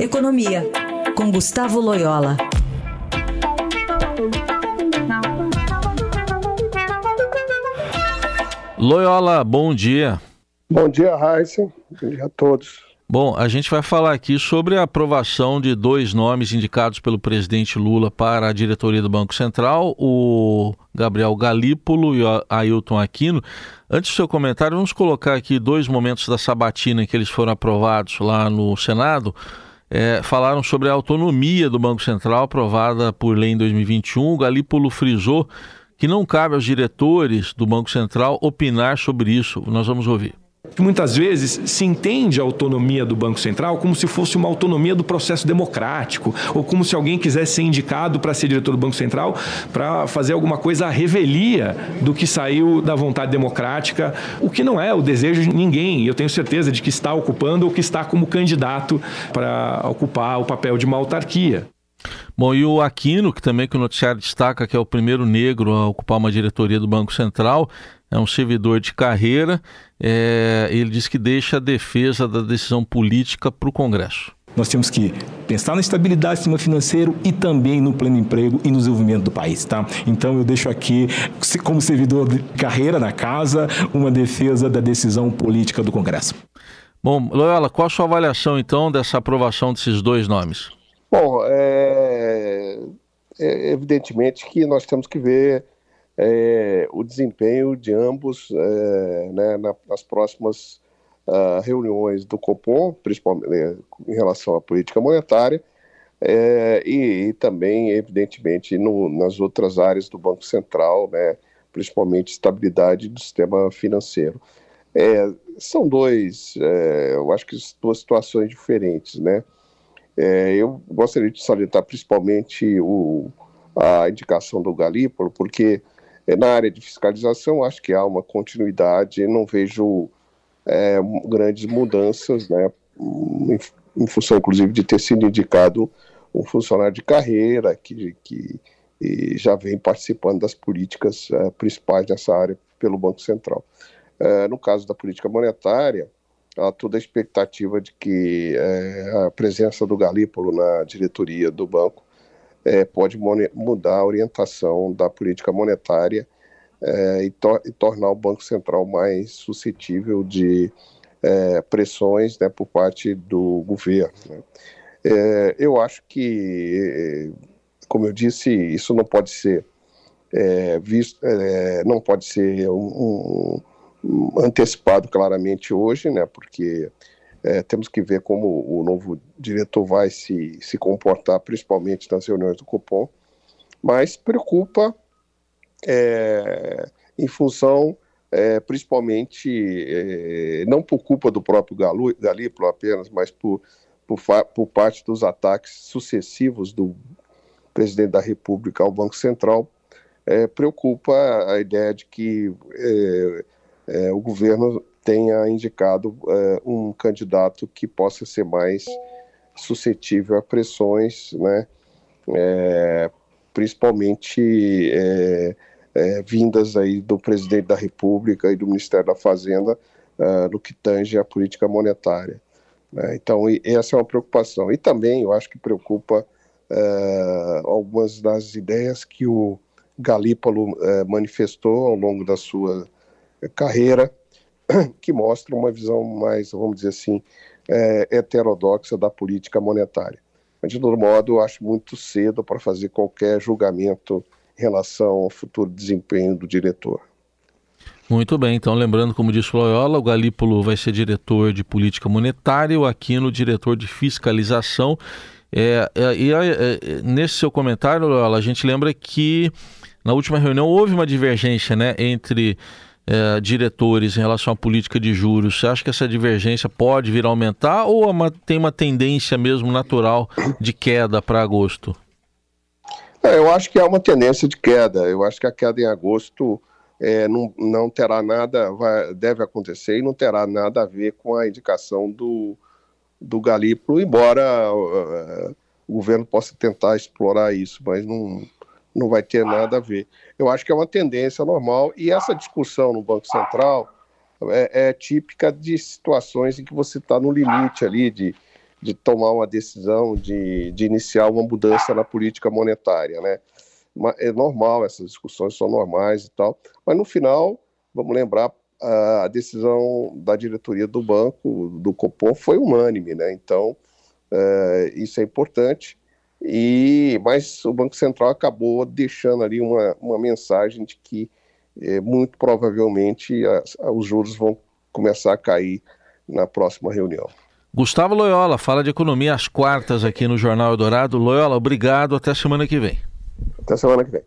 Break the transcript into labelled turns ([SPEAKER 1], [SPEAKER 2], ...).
[SPEAKER 1] Economia, com Gustavo Loyola.
[SPEAKER 2] Loyola, bom dia.
[SPEAKER 3] Bom dia, Raíssa. Bom dia a todos.
[SPEAKER 2] Bom, a gente vai falar aqui sobre a aprovação de dois nomes indicados pelo presidente Lula para a diretoria do Banco Central, o Gabriel Galípolo e o Ailton Aquino. Antes do seu comentário, vamos colocar aqui dois momentos da sabatina em que eles foram aprovados lá no Senado. É, falaram sobre a autonomia do Banco Central aprovada por lei em 2021. O Galípolo frisou que não cabe aos diretores do Banco Central opinar sobre isso. Nós vamos ouvir
[SPEAKER 4] que muitas vezes se entende a autonomia do Banco Central como se fosse uma autonomia do processo democrático, ou como se alguém quisesse ser indicado para ser diretor do Banco Central para fazer alguma coisa à revelia do que saiu da vontade democrática, o que não é o desejo de ninguém. Eu tenho certeza de que está ocupando ou que está como candidato para ocupar o papel de uma autarquia.
[SPEAKER 2] Bom, e o Aquino, que também que o noticiário destaca que é o primeiro negro a ocupar uma diretoria do Banco Central, é um servidor de carreira. É, ele diz que deixa a defesa da decisão política para o Congresso.
[SPEAKER 5] Nós temos que pensar na estabilidade do sistema financeiro e também no pleno emprego e no desenvolvimento do país, tá? Então eu deixo aqui, como servidor de carreira na casa, uma defesa da decisão política do Congresso.
[SPEAKER 2] Bom, Loyola, qual a sua avaliação então dessa aprovação desses dois nomes?
[SPEAKER 3] Bom, é, é evidentemente que nós temos que ver é, o desempenho de ambos é, né, nas próximas uh, reuniões do Copom, principalmente né, em relação à política monetária, é, e, e, também, evidentemente, no, nas outras áreas do Banco Central, né, principalmente estabilidade do sistema financeiro. É, são dois, é, eu acho que duas situações diferentes, né? É, eu gostaria de salientar principalmente o, a indicação do Galípolo, porque é, na área de fiscalização, acho que há uma continuidade, não vejo é, grandes mudanças, né, em, em, função, inclusive, de ter sido indicado um funcionário de carreira que, que já vem participando das políticas é, principais nessa área pelo Banco Central. É, no caso da política monetária, toda a expectativa de que é, a presença do Galípolo na diretoria do banco é, pode mudar a orientação da política monetária é, e, to e, tornar o Banco Central mais suscetível de é, pressões né, por parte do governo. Né. É, eu acho que, como eu disse, isso não pode ser é, visto, não pode ser um, um, antecipado claramente hoje, né, porque é, temos que ver como o novo diretor vai se, se comportar, principalmente nas reuniões do Copom, mas preocupa é, em função, é, principalmente, é, não por culpa do próprio Galu, Galípolo apenas, mas por, por, por parte dos ataques sucessivos do presidente da República ao Banco Central, é, preocupa a ideia de que é, é, o governo tenha indicado é, um candidato que possa ser mais suscetível a pressões, né, é, principalmente é, é, vindas aí do presidente da República e do Ministério da Fazenda uh, no que tange a política monetária. Né? Então, essa é uma preocupação. E também eu acho que preocupa algumas das ideias que o Galípolo manifestou ao longo da sua carreira, que mostra uma visão mais, vamos dizer assim, é, heterodoxa da política monetária. Mas, de todo modo, acho muito cedo para fazer qualquer julgamento em relação ao futuro desempenho do diretor.
[SPEAKER 2] Muito bem, então lembrando, como disse Loyola, o Galípolo vai ser diretor de política monetária, o Aquino diretor de fiscalização. É, é, e é, é, nesse seu comentário, Loyola, a gente lembra que na última reunião houve uma divergência né, entre é, diretores em relação à política de juros, você acha que essa divergência pode vir a aumentar ou é uma, tem uma tendência mesmo natural de queda para agosto?
[SPEAKER 3] É, eu acho que há uma tendência de queda. Eu acho que a queda em agosto é, não, não terá nada, vai, deve acontecer e não terá nada a ver com a indicação do, do Galípolo, embora uh, o governo possa tentar explorar isso, mas não, não vai ter nada a ver. Eu acho que é uma tendência normal e essa discussão no Banco Central é, é típica de situações em que você está no limite ali de, de tomar uma decisão de, de iniciar uma mudança na política monetária, né? É normal, essas discussões são normais e tal, mas no final, vamos lembrar, a decisão da diretoria do banco, do Copom, foi unânime, né? Então, é, isso é importante. E, mas o Banco Central acabou deixando ali uma, uma mensagem de que é, muito provavelmente os juros vão começar a cair na próxima reunião.
[SPEAKER 2] Gustavo Loyola fala de economia às quartas aqui no Jornal Eldorado. Loyola, obrigado. Até semana que vem.
[SPEAKER 3] Até semana que vem.